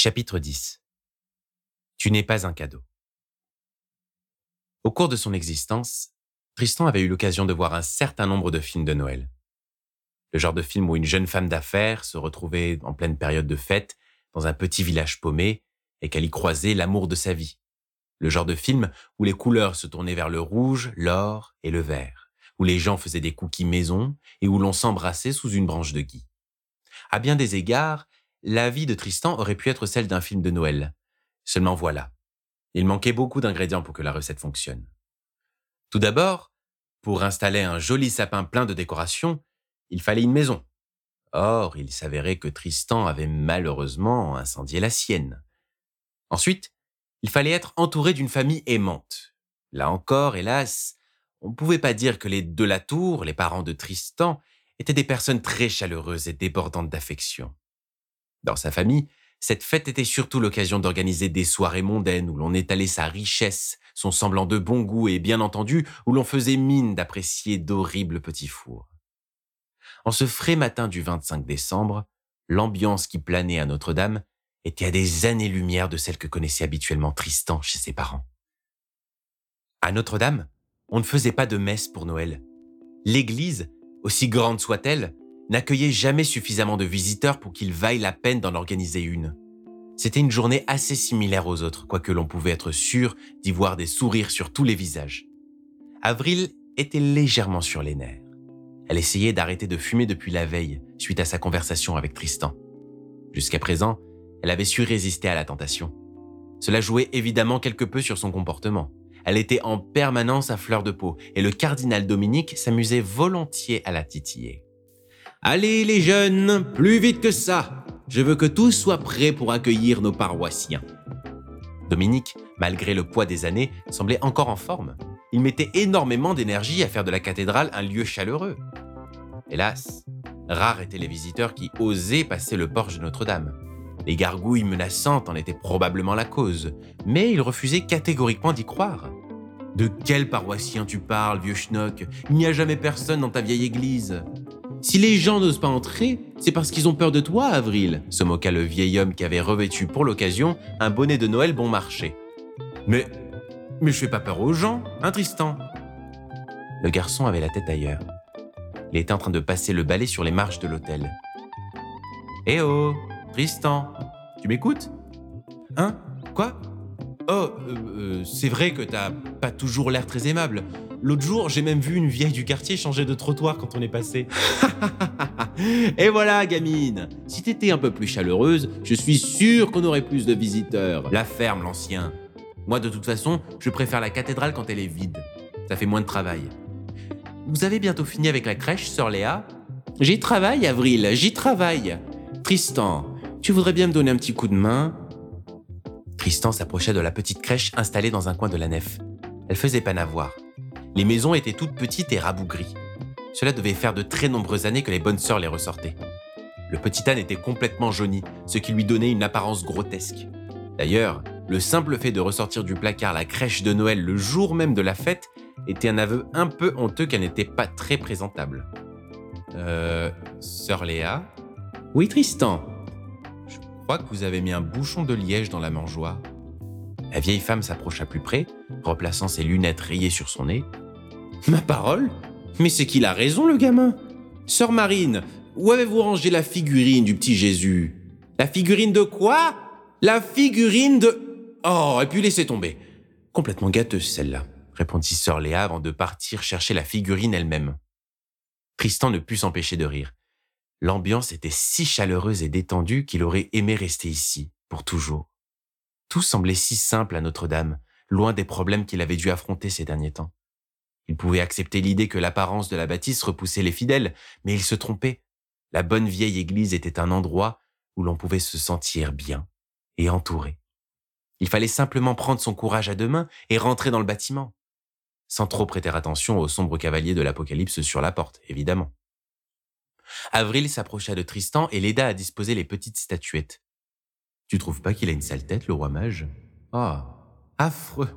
Chapitre 10 Tu n'es pas un cadeau. Au cours de son existence, Tristan avait eu l'occasion de voir un certain nombre de films de Noël. Le genre de film où une jeune femme d'affaires se retrouvait en pleine période de fête dans un petit village paumé et qu'elle y croisait l'amour de sa vie. Le genre de film où les couleurs se tournaient vers le rouge, l'or et le vert, où les gens faisaient des cookies maison et où l'on s'embrassait sous une branche de gui. À bien des égards, la vie de Tristan aurait pu être celle d'un film de Noël. Seulement voilà, il manquait beaucoup d'ingrédients pour que la recette fonctionne. Tout d'abord, pour installer un joli sapin plein de décorations, il fallait une maison. Or, il s'avérait que Tristan avait malheureusement incendié la sienne. Ensuite, il fallait être entouré d'une famille aimante. Là encore, hélas, on ne pouvait pas dire que les de la tour, les parents de Tristan, étaient des personnes très chaleureuses et débordantes d'affection. Dans sa famille, cette fête était surtout l'occasion d'organiser des soirées mondaines où l'on étalait sa richesse, son semblant de bon goût et bien entendu où l'on faisait mine d'apprécier d'horribles petits fours. En ce frais matin du 25 décembre, l'ambiance qui planait à Notre-Dame était à des années-lumière de celle que connaissait habituellement Tristan chez ses parents. À Notre-Dame, on ne faisait pas de messe pour Noël. L'église, aussi grande soit-elle, n'accueillait jamais suffisamment de visiteurs pour qu'il vaille la peine d'en organiser une. C'était une journée assez similaire aux autres, quoique l'on pouvait être sûr d'y voir des sourires sur tous les visages. Avril était légèrement sur les nerfs. Elle essayait d'arrêter de fumer depuis la veille, suite à sa conversation avec Tristan. Jusqu'à présent, elle avait su résister à la tentation. Cela jouait évidemment quelque peu sur son comportement. Elle était en permanence à fleur de peau, et le cardinal Dominique s'amusait volontiers à la titiller. Allez les jeunes, plus vite que ça. Je veux que tout soit prêt pour accueillir nos paroissiens. Dominique, malgré le poids des années, semblait encore en forme. Il mettait énormément d'énergie à faire de la cathédrale un lieu chaleureux. Hélas, rares étaient les visiteurs qui osaient passer le porche de Notre-Dame. Les gargouilles menaçantes en étaient probablement la cause, mais il refusait catégoriquement d'y croire. De quel paroissien tu parles, vieux schnock? Il n'y a jamais personne dans ta vieille église. Si les gens n'osent pas entrer, c'est parce qu'ils ont peur de toi, Avril, se moqua le vieil homme qui avait revêtu pour l'occasion un bonnet de Noël bon marché. Mais. Mais je fais pas peur aux gens, hein, Tristan Le garçon avait la tête ailleurs. Il était en train de passer le balai sur les marches de l'hôtel. Eh oh, Tristan, tu m'écoutes? Hein? Quoi? Oh, euh, euh, c'est vrai que t'as pas toujours l'air très aimable. L'autre jour, j'ai même vu une vieille du quartier changer de trottoir quand on est passé. Et voilà, gamine Si t'étais un peu plus chaleureuse, je suis sûr qu'on aurait plus de visiteurs. La ferme, l'ancien. Moi, de toute façon, je préfère la cathédrale quand elle est vide. Ça fait moins de travail. Vous avez bientôt fini avec la crèche, sœur Léa? J'y travaille, Avril, j'y travaille. Tristan, tu voudrais bien me donner un petit coup de main? Tristan s'approchait de la petite crèche installée dans un coin de la nef. Elle faisait peine à voir. Les maisons étaient toutes petites et rabougries. Cela devait faire de très nombreuses années que les bonnes sœurs les ressortaient. Le petit âne était complètement jauni, ce qui lui donnait une apparence grotesque. D'ailleurs, le simple fait de ressortir du placard la crèche de Noël le jour même de la fête était un aveu un peu honteux qu'elle n'était pas très présentable. Euh, sœur Léa? Oui, Tristan. Je crois que vous avez mis un bouchon de liège dans la mangeoire. La vieille femme s'approcha plus près, replaçant ses lunettes rayées sur son nez. Ma parole Mais c'est qu'il a raison, le gamin Sœur Marine, où avez-vous rangé la figurine du petit Jésus? La figurine de quoi? La figurine de... Oh, et puis laissez tomber. Complètement gâteuse, celle-là, répondit sœur Léa avant de partir chercher la figurine elle-même. Tristan ne put s'empêcher de rire. L'ambiance était si chaleureuse et détendue qu'il aurait aimé rester ici, pour toujours. Tout semblait si simple à Notre-Dame, loin des problèmes qu'il avait dû affronter ces derniers temps. Il pouvait accepter l'idée que l'apparence de la bâtisse repoussait les fidèles, mais il se trompait. La bonne vieille église était un endroit où l'on pouvait se sentir bien et entouré. Il fallait simplement prendre son courage à deux mains et rentrer dans le bâtiment, sans trop prêter attention au sombre cavalier de l'Apocalypse sur la porte, évidemment. Avril s'approcha de Tristan et l'aida à disposer les petites statuettes. Tu trouves pas qu'il a une sale tête, le roi mage? Ah, affreux.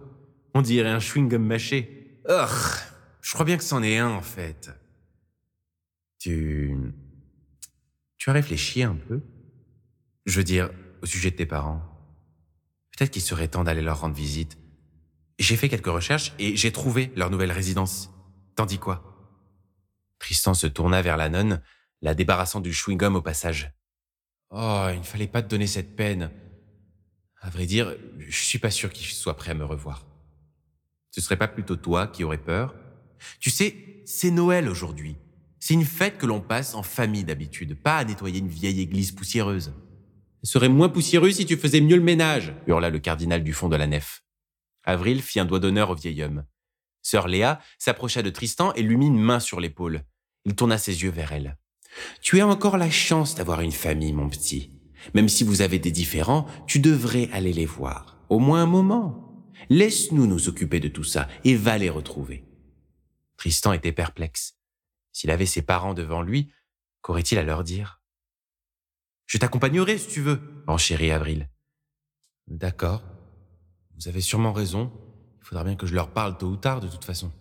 On dirait un chewing-gum mâché. Je crois bien que c'en est un, en fait. Tu... Tu as réfléchi un peu? Je veux dire, au sujet de tes parents. Peut-être qu'il serait temps d'aller leur rendre visite. J'ai fait quelques recherches et j'ai trouvé leur nouvelle résidence. T'en dis quoi? Tristan se tourna vers la nonne, la débarrassant du chewing-gum au passage. Oh, il ne fallait pas te donner cette peine. À vrai dire, je suis pas sûr qu'il soit prêt à me revoir. Ce serait pas plutôt toi qui aurais peur? Tu sais, c'est Noël aujourd'hui. C'est une fête que l'on passe en famille d'habitude, pas à nettoyer une vieille église poussiéreuse. Ce serait moins poussiéreux si tu faisais mieux le ménage, hurla le cardinal du fond de la nef. Avril fit un doigt d'honneur au vieil homme. Sœur Léa s'approcha de Tristan et lui mit une main sur l'épaule. Il tourna ses yeux vers elle. Tu as encore la chance d'avoir une famille, mon petit. Même si vous avez des différends, tu devrais aller les voir. Au moins un moment. Laisse-nous nous occuper de tout ça et va les retrouver. Tristan était perplexe. S'il avait ses parents devant lui, qu'aurait-il à leur dire? Je t'accompagnerai si tu veux, enchérit Avril. D'accord. Vous avez sûrement raison. Il faudra bien que je leur parle tôt ou tard, de toute façon.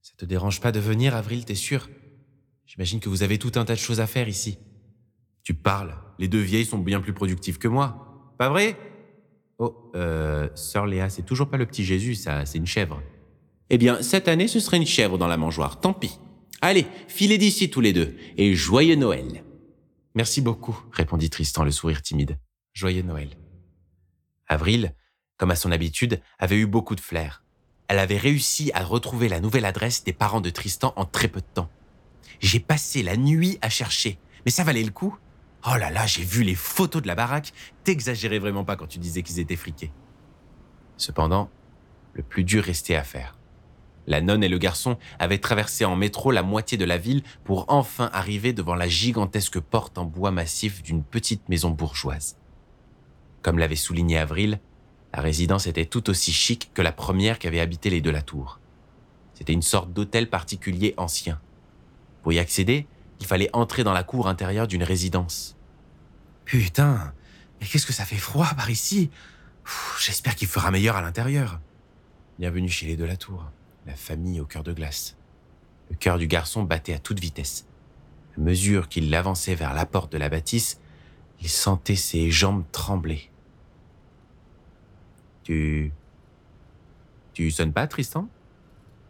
Ça te dérange pas de venir, Avril, t'es sûr? J'imagine que vous avez tout un tas de choses à faire ici. Tu parles. Les deux vieilles sont bien plus productives que moi. Pas vrai? Oh, euh, sœur Léa, c'est toujours pas le petit Jésus, ça, c'est une chèvre. Eh bien, cette année, ce serait une chèvre dans la mangeoire, tant pis. Allez, filez d'ici tous les deux, et joyeux Noël. Merci beaucoup, répondit Tristan, le sourire timide. Joyeux Noël. Avril, comme à son habitude, avait eu beaucoup de flair. Elle avait réussi à retrouver la nouvelle adresse des parents de Tristan en très peu de temps. J'ai passé la nuit à chercher, mais ça valait le coup. Oh là là, j'ai vu les photos de la baraque. T'exagérais vraiment pas quand tu disais qu'ils étaient friqués. Cependant, le plus dur restait à faire. La nonne et le garçon avaient traversé en métro la moitié de la ville pour enfin arriver devant la gigantesque porte en bois massif d'une petite maison bourgeoise. Comme l'avait souligné Avril, la résidence était tout aussi chic que la première qu'avaient habité les de la tour. C'était une sorte d'hôtel particulier ancien. Pour y accéder, il fallait entrer dans la cour intérieure d'une résidence. Putain, mais qu'est-ce que ça fait froid par ici? J'espère qu'il fera meilleur à l'intérieur. Bienvenue chez les de la tour la famille au cœur de glace. Le cœur du garçon battait à toute vitesse. À mesure qu'il avançait vers la porte de la bâtisse, il sentait ses jambes trembler. Tu. Tu sonnes pas, Tristan?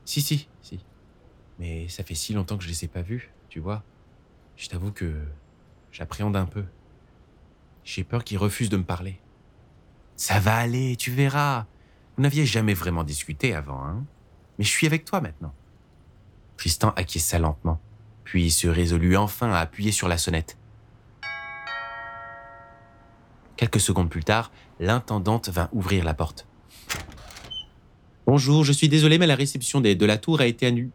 Si, si, si. Mais ça fait si longtemps que je les ai pas vus, tu vois. Je t'avoue que j'appréhende un peu. J'ai peur qu'ils refusent de me parler. Ça va aller, tu verras. Vous n'aviez jamais vraiment discuté avant, hein mais je suis avec toi maintenant. Tristan acquiesça lentement, puis se résolut enfin à appuyer sur la sonnette. Quelques secondes plus tard, l'intendante vint ouvrir la porte. Bonjour, je suis désolé, mais la réception de la tour a été annulée.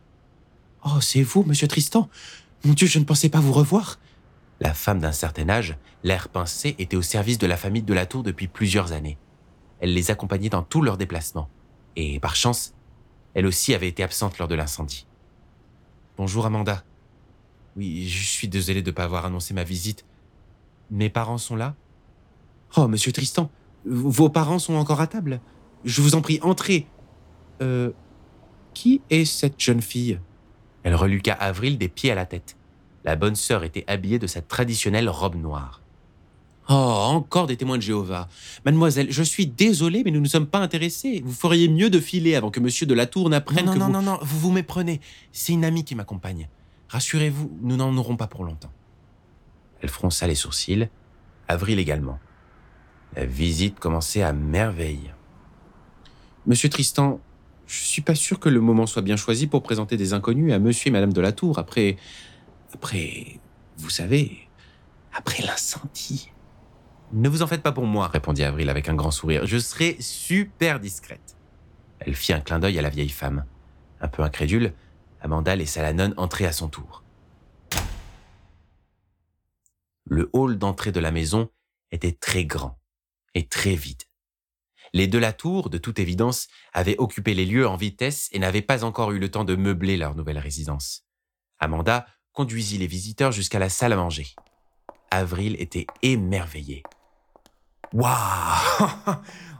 Oh, c'est vous, monsieur Tristan? Mon Dieu, je ne pensais pas vous revoir. La femme d'un certain âge, l'air pincé, était au service de la famille de la tour depuis plusieurs années. Elle les accompagnait dans tous leurs déplacements. Et par chance, elle aussi avait été absente lors de l'incendie. Bonjour Amanda. Oui, je suis désolé de ne pas avoir annoncé ma visite. Mes parents sont là? Oh, monsieur Tristan, vos parents sont encore à table? Je vous en prie, entrez. Euh. Qui est cette jeune fille? Elle reluqua Avril des pieds à la tête. La bonne sœur était habillée de sa traditionnelle robe noire. Oh, encore des témoins de Jéhovah. Mademoiselle, je suis désolé, mais nous ne sommes pas intéressés. Vous feriez mieux de filer avant que monsieur de la Tour n'apprenne non, que non, vous... Non, non, non, vous vous méprenez. C'est une amie qui m'accompagne. Rassurez-vous, nous n'en aurons pas pour longtemps. Elle fronça les sourcils, Avril également. La visite commençait à merveille. Monsieur Tristan, je suis pas sûr que le moment soit bien choisi pour présenter des inconnus à monsieur et madame de la Tour après... Après... Vous savez... Après l'incendie. Ne vous en faites pas pour moi, répondit Avril avec un grand sourire. Je serai super discrète. Elle fit un clin d'œil à la vieille femme. Un peu incrédule, Amanda laissa la nonne entrer à son tour. Le hall d'entrée de la maison était très grand et très vide. Les de la tour, de toute évidence, avaient occupé les lieux en vitesse et n'avaient pas encore eu le temps de meubler leur nouvelle résidence. Amanda conduisit les visiteurs jusqu'à la salle à manger. Avril était émerveillée. Waouh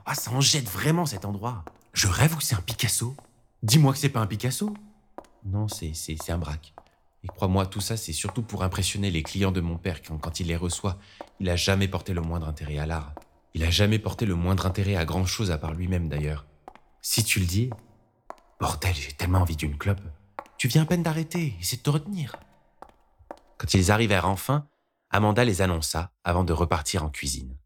ah, Ça en jette vraiment cet endroit. Je rêve ou c'est un Picasso Dis-moi que c'est pas un Picasso Non, c'est, c'est, un braque. Et crois-moi, tout ça, c'est surtout pour impressionner les clients de mon père quand, quand il les reçoit. Il a jamais porté le moindre intérêt à l'art. Il a jamais porté le moindre intérêt à grand chose à part lui-même d'ailleurs. Si tu le dis, bordel, j'ai tellement envie d'une clope. Tu viens à peine d'arrêter, essaie de te retenir. Quand ils arrivèrent enfin, Amanda les annonça avant de repartir en cuisine.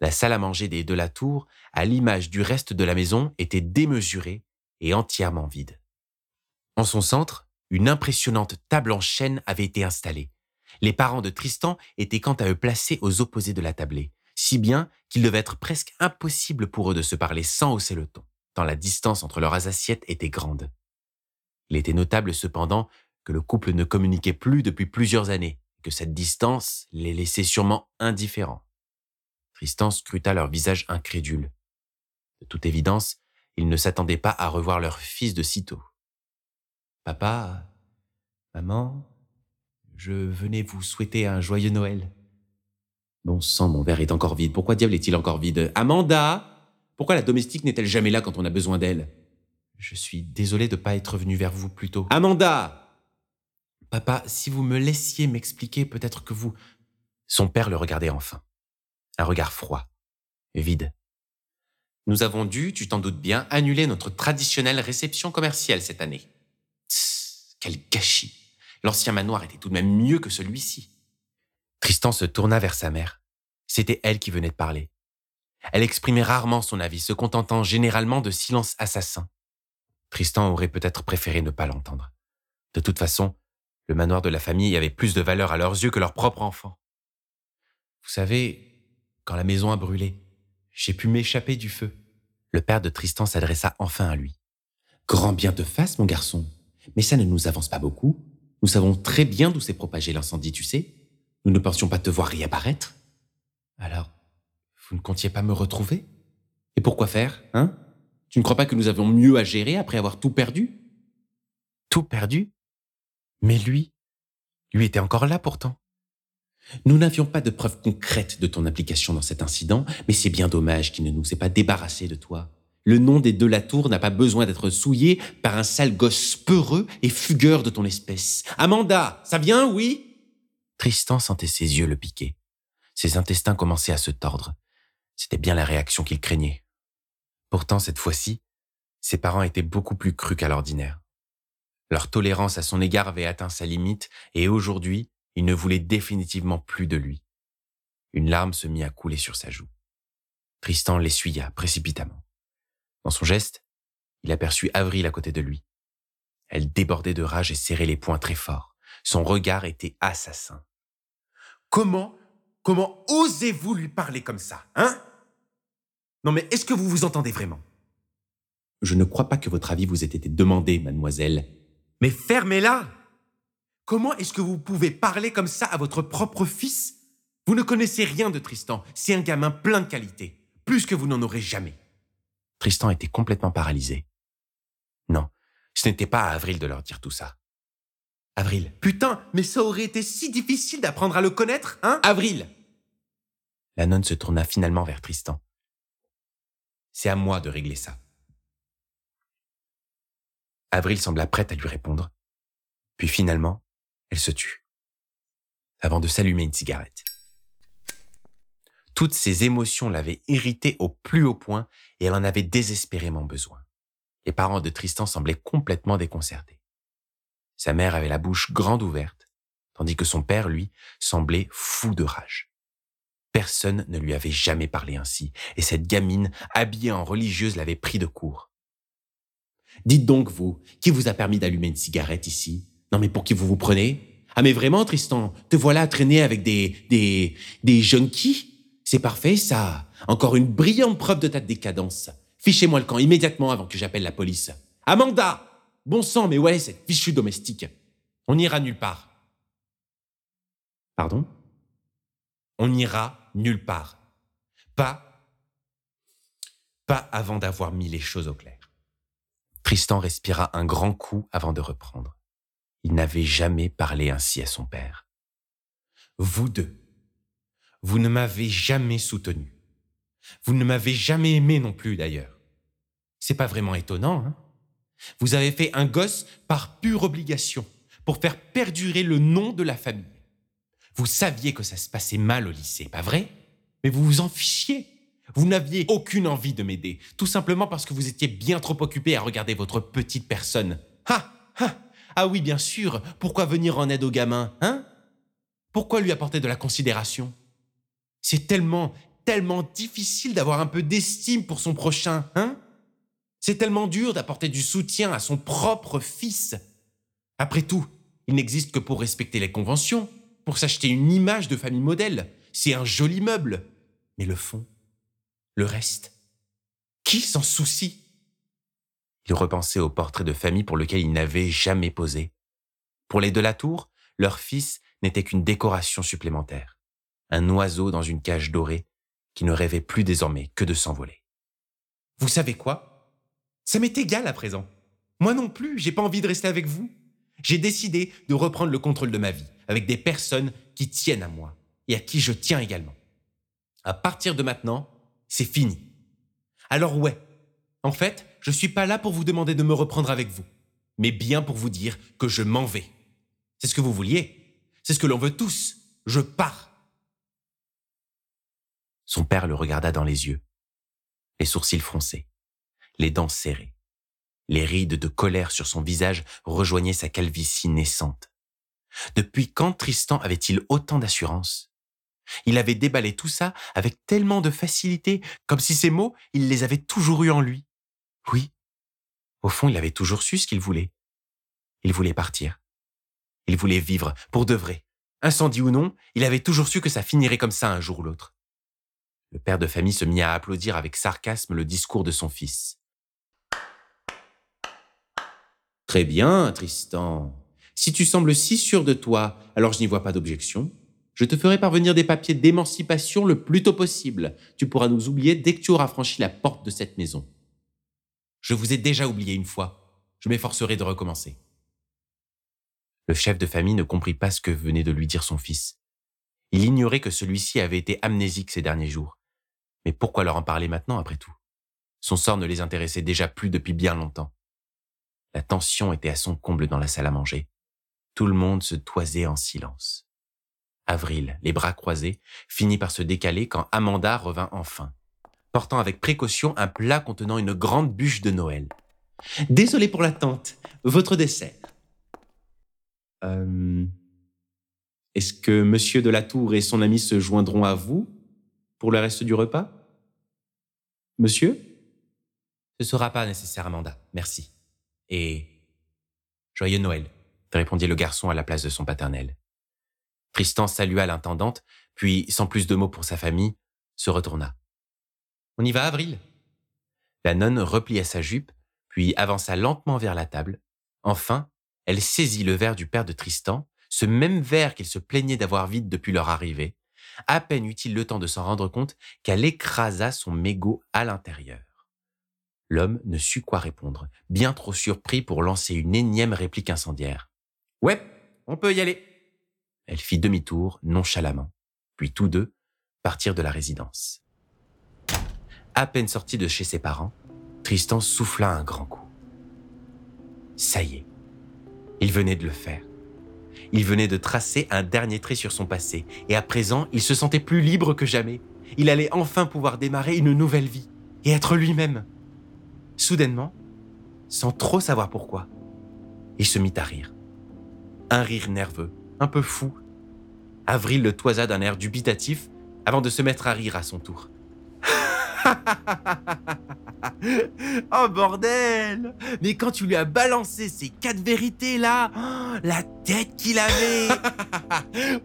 La salle à manger des de la tour, à l'image du reste de la maison, était démesurée et entièrement vide. En son centre, une impressionnante table en chêne avait été installée. Les parents de Tristan étaient quant à eux placés aux opposés de la tablée, si bien qu'il devait être presque impossible pour eux de se parler sans hausser le ton, tant la distance entre leurs assiettes était grande. Il était notable cependant que le couple ne communiquait plus depuis plusieurs années, que cette distance les laissait sûrement indifférents. Tristan scruta leur visage incrédule. De toute évidence, ils ne s'attendaient pas à revoir leur fils de sitôt. Papa, maman, je venais vous souhaiter un joyeux Noël. Bon sang, mon verre est encore vide. Pourquoi diable est-il encore vide? Amanda Pourquoi la domestique n'est-elle jamais là quand on a besoin d'elle? Je suis désolé de ne pas être venu vers vous plus tôt. Amanda Papa, si vous me laissiez m'expliquer, peut-être que vous... Son père le regardait enfin. Un regard froid, vide. Nous avons dû, tu t'en doutes bien, annuler notre traditionnelle réception commerciale cette année. Tss, quel gâchis L'ancien manoir était tout de même mieux que celui-ci. Tristan se tourna vers sa mère. C'était elle qui venait de parler. Elle exprimait rarement son avis, se contentant généralement de silences assassins. Tristan aurait peut-être préféré ne pas l'entendre. De toute façon, le manoir de la famille avait plus de valeur à leurs yeux que leur propre enfant. Vous savez, quand la maison a brûlé, j'ai pu m'échapper du feu. Le père de Tristan s'adressa enfin à lui. Grand bien te fasse, mon garçon. Mais ça ne nous avance pas beaucoup. Nous savons très bien d'où s'est propagé l'incendie, tu sais. Nous ne pensions pas te voir réapparaître. Alors, vous ne comptiez pas me retrouver? Et pourquoi faire, hein? Tu ne crois pas que nous avions mieux à gérer après avoir tout perdu? Tout perdu? Mais lui, lui était encore là pourtant. Nous n'avions pas de preuves concrètes de ton implication dans cet incident, mais c'est bien dommage qu'il ne nous ait pas débarrassés de toi. Le nom des deux Latour n'a pas besoin d'être souillé par un sale gosse peureux et fugueur de ton espèce. Amanda, ça vient, oui? Tristan sentait ses yeux le piquer. Ses intestins commençaient à se tordre. C'était bien la réaction qu'il craignait. Pourtant, cette fois-ci, ses parents étaient beaucoup plus crus qu'à l'ordinaire. Leur tolérance à son égard avait atteint sa limite et aujourd'hui, ils ne voulaient définitivement plus de lui. Une larme se mit à couler sur sa joue. Tristan l'essuya précipitamment. Dans son geste, il aperçut Avril à côté de lui. Elle débordait de rage et serrait les poings très fort. Son regard était assassin. Comment, comment osez-vous lui parler comme ça, hein? Non mais est-ce que vous vous entendez vraiment? Je ne crois pas que votre avis vous ait été demandé, mademoiselle. Mais fermez-la Comment est-ce que vous pouvez parler comme ça à votre propre fils? Vous ne connaissez rien de Tristan. C'est un gamin plein de qualités, plus que vous n'en aurez jamais. Tristan était complètement paralysé. Non, ce n'était pas à Avril de leur dire tout ça. Avril. Putain, mais ça aurait été si difficile d'apprendre à le connaître, hein? Avril La nonne se tourna finalement vers Tristan. C'est à moi de régler ça. Avril sembla prête à lui répondre. Puis finalement, elle se tut, avant de s'allumer une cigarette. Toutes ses émotions l'avaient irritée au plus haut point et elle en avait désespérément besoin. Les parents de Tristan semblaient complètement déconcertés. Sa mère avait la bouche grande ouverte, tandis que son père, lui, semblait fou de rage. Personne ne lui avait jamais parlé ainsi, et cette gamine, habillée en religieuse, l'avait pris de court. Dites donc, vous, qui vous a permis d'allumer une cigarette ici? Non mais pour qui vous vous prenez? Ah mais vraiment, Tristan, te voilà traîner avec des... des... des junkies C'est parfait, ça Encore une brillante preuve de ta décadence. Fichez-moi le camp immédiatement avant que j'appelle la police. Amanda Bon sang, mais ouais, cette fichue domestique. On n'ira nulle part. Pardon? On n'ira nulle part. Pas. Pas avant d'avoir mis les choses au clair. Tristan respira un grand coup avant de reprendre. Il n'avait jamais parlé ainsi à son père. Vous deux, vous ne m'avez jamais soutenu. Vous ne m'avez jamais aimé non plus d'ailleurs. C'est pas vraiment étonnant, hein? Vous avez fait un gosse par pure obligation, pour faire perdurer le nom de la famille. Vous saviez que ça se passait mal au lycée, pas vrai? Mais vous vous en fichiez. Vous n'aviez aucune envie de m'aider, tout simplement parce que vous étiez bien trop occupé à regarder votre petite personne. Ah, ah, ah oui, bien sûr, pourquoi venir en aide au gamin, hein? Pourquoi lui apporter de la considération? C'est tellement, tellement difficile d'avoir un peu d'estime pour son prochain, hein? C'est tellement dur d'apporter du soutien à son propre fils. Après tout, il n'existe que pour respecter les conventions, pour s'acheter une image de famille modèle. C'est un joli meuble. Mais le fond, le reste, qui s'en soucie? Il repensait au portrait de famille pour lequel il n'avait jamais posé. Pour les de la tour, leur fils n'était qu'une décoration supplémentaire, un oiseau dans une cage dorée qui ne rêvait plus désormais que de s'envoler. Vous savez quoi? Ça m'est égal à présent. Moi non plus, j'ai pas envie de rester avec vous. J'ai décidé de reprendre le contrôle de ma vie avec des personnes qui tiennent à moi et à qui je tiens également. À partir de maintenant, c'est fini. Alors ouais, en fait, je suis pas là pour vous demander de me reprendre avec vous, mais bien pour vous dire que je m'en vais. C'est ce que vous vouliez. C'est ce que l'on veut tous. Je pars. Son père le regarda dans les yeux, les sourcils froncés, les dents serrées. Les rides de colère sur son visage rejoignaient sa calvitie naissante. Depuis quand Tristan avait-il autant d'assurance? Il avait déballé tout ça avec tellement de facilité, comme si ces mots, il les avait toujours eus en lui. Oui, au fond, il avait toujours su ce qu'il voulait. Il voulait partir. Il voulait vivre, pour de vrai. Incendie ou non, il avait toujours su que ça finirait comme ça un jour ou l'autre. Le père de famille se mit à applaudir avec sarcasme le discours de son fils. Très bien, Tristan. Si tu sembles si sûr de toi, alors je n'y vois pas d'objection. Je te ferai parvenir des papiers d'émancipation le plus tôt possible. Tu pourras nous oublier dès que tu auras franchi la porte de cette maison. Je vous ai déjà oublié une fois. Je m'efforcerai de recommencer. Le chef de famille ne comprit pas ce que venait de lui dire son fils. Il ignorait que celui-ci avait été amnésique ces derniers jours. Mais pourquoi leur en parler maintenant après tout? Son sort ne les intéressait déjà plus depuis bien longtemps. La tension était à son comble dans la salle à manger. Tout le monde se toisait en silence. Avril, les bras croisés, finit par se décaler quand Amanda revint enfin, portant avec précaution un plat contenant une grande bûche de Noël. Désolé pour l'attente. Votre dessert. Euh, Est-ce que Monsieur de la Tour et son ami se joindront à vous pour le reste du repas? Monsieur? Ce sera pas nécessaire, Amanda. Merci. Et joyeux Noël répondit le garçon à la place de son paternel. Tristan salua l'intendante, puis, sans plus de mots pour sa famille, se retourna. On y va, Avril La nonne replia sa jupe, puis avança lentement vers la table. Enfin, elle saisit le verre du père de Tristan, ce même verre qu'il se plaignait d'avoir vide depuis leur arrivée. À peine eut-il le temps de s'en rendre compte qu'elle écrasa son mégot à l'intérieur. L'homme ne sut quoi répondre, bien trop surpris pour lancer une énième réplique incendiaire. Ouais, on peut y aller. Elle fit demi-tour nonchalamment, puis tous deux partirent de la résidence. À peine sorti de chez ses parents, Tristan souffla un grand coup. Ça y est, il venait de le faire. Il venait de tracer un dernier trait sur son passé, et à présent, il se sentait plus libre que jamais. Il allait enfin pouvoir démarrer une nouvelle vie, et être lui-même. Soudainement, sans trop savoir pourquoi, il se mit à rire un rire nerveux, un peu fou. Avril le toisa d'un air dubitatif avant de se mettre à rire à son tour. Oh bordel Mais quand tu lui as balancé ces quatre vérités là, la tête qu'il avait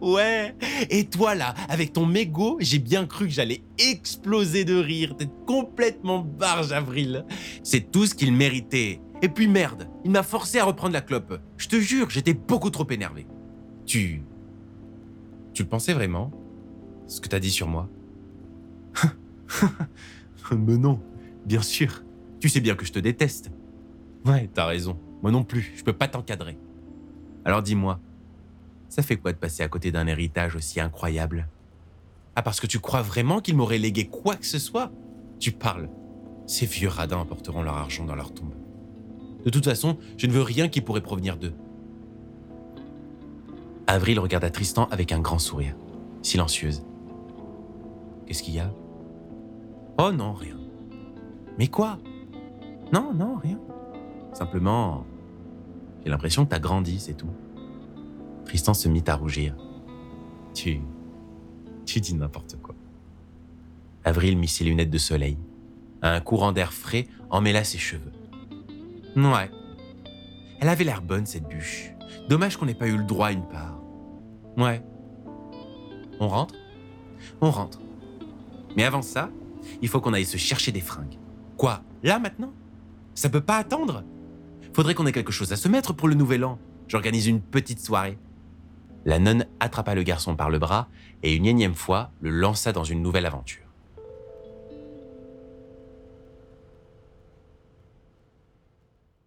Ouais Et toi là, avec ton mégot, j'ai bien cru que j'allais exploser de rire. T'es complètement barge, Avril. C'est tout ce qu'il méritait. Et puis merde, il m'a forcé à reprendre la clope. Je te jure, j'étais beaucoup trop énervé. Tu... Tu le pensais vraiment Ce que t'as dit sur moi? Mais non, bien sûr. Tu sais bien que je te déteste. Ouais, t'as raison. Moi non plus, je peux pas t'encadrer. Alors dis-moi, ça fait quoi de passer à côté d'un héritage aussi incroyable? Ah, parce que tu crois vraiment qu'il m'aurait légué quoi que ce soit? Tu parles. Ces vieux radins apporteront leur argent dans leur tombe. De toute façon, je ne veux rien qui pourrait provenir d'eux. Avril regarda Tristan avec un grand sourire, silencieuse. Qu'est-ce qu'il y a? Oh non, rien. Mais quoi? Non, non, rien. Simplement, j'ai l'impression que t'as grandi, c'est tout. Tristan se mit à rougir. Tu. Tu dis n'importe quoi. Avril mit ses lunettes de soleil. Un courant d'air frais emmêla ses cheveux. Ouais. Elle avait l'air bonne, cette bûche. Dommage qu'on n'ait pas eu le droit une part. Ouais. On rentre? On rentre. Mais avant ça, il faut qu'on aille se chercher des fringues. Quoi Là maintenant? Ça peut pas attendre? Faudrait qu'on ait quelque chose à se mettre pour le nouvel an. J'organise une petite soirée. La nonne attrapa le garçon par le bras et une énième fois le lança dans une nouvelle aventure.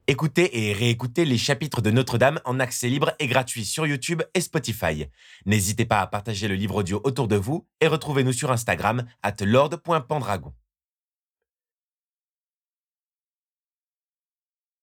Écoutez et réécoutez les chapitres de Notre-Dame en accès libre et gratuit sur YouTube et Spotify. N'hésitez pas à partager le livre audio autour de vous et retrouvez-nous sur Instagram at lord.pendragon.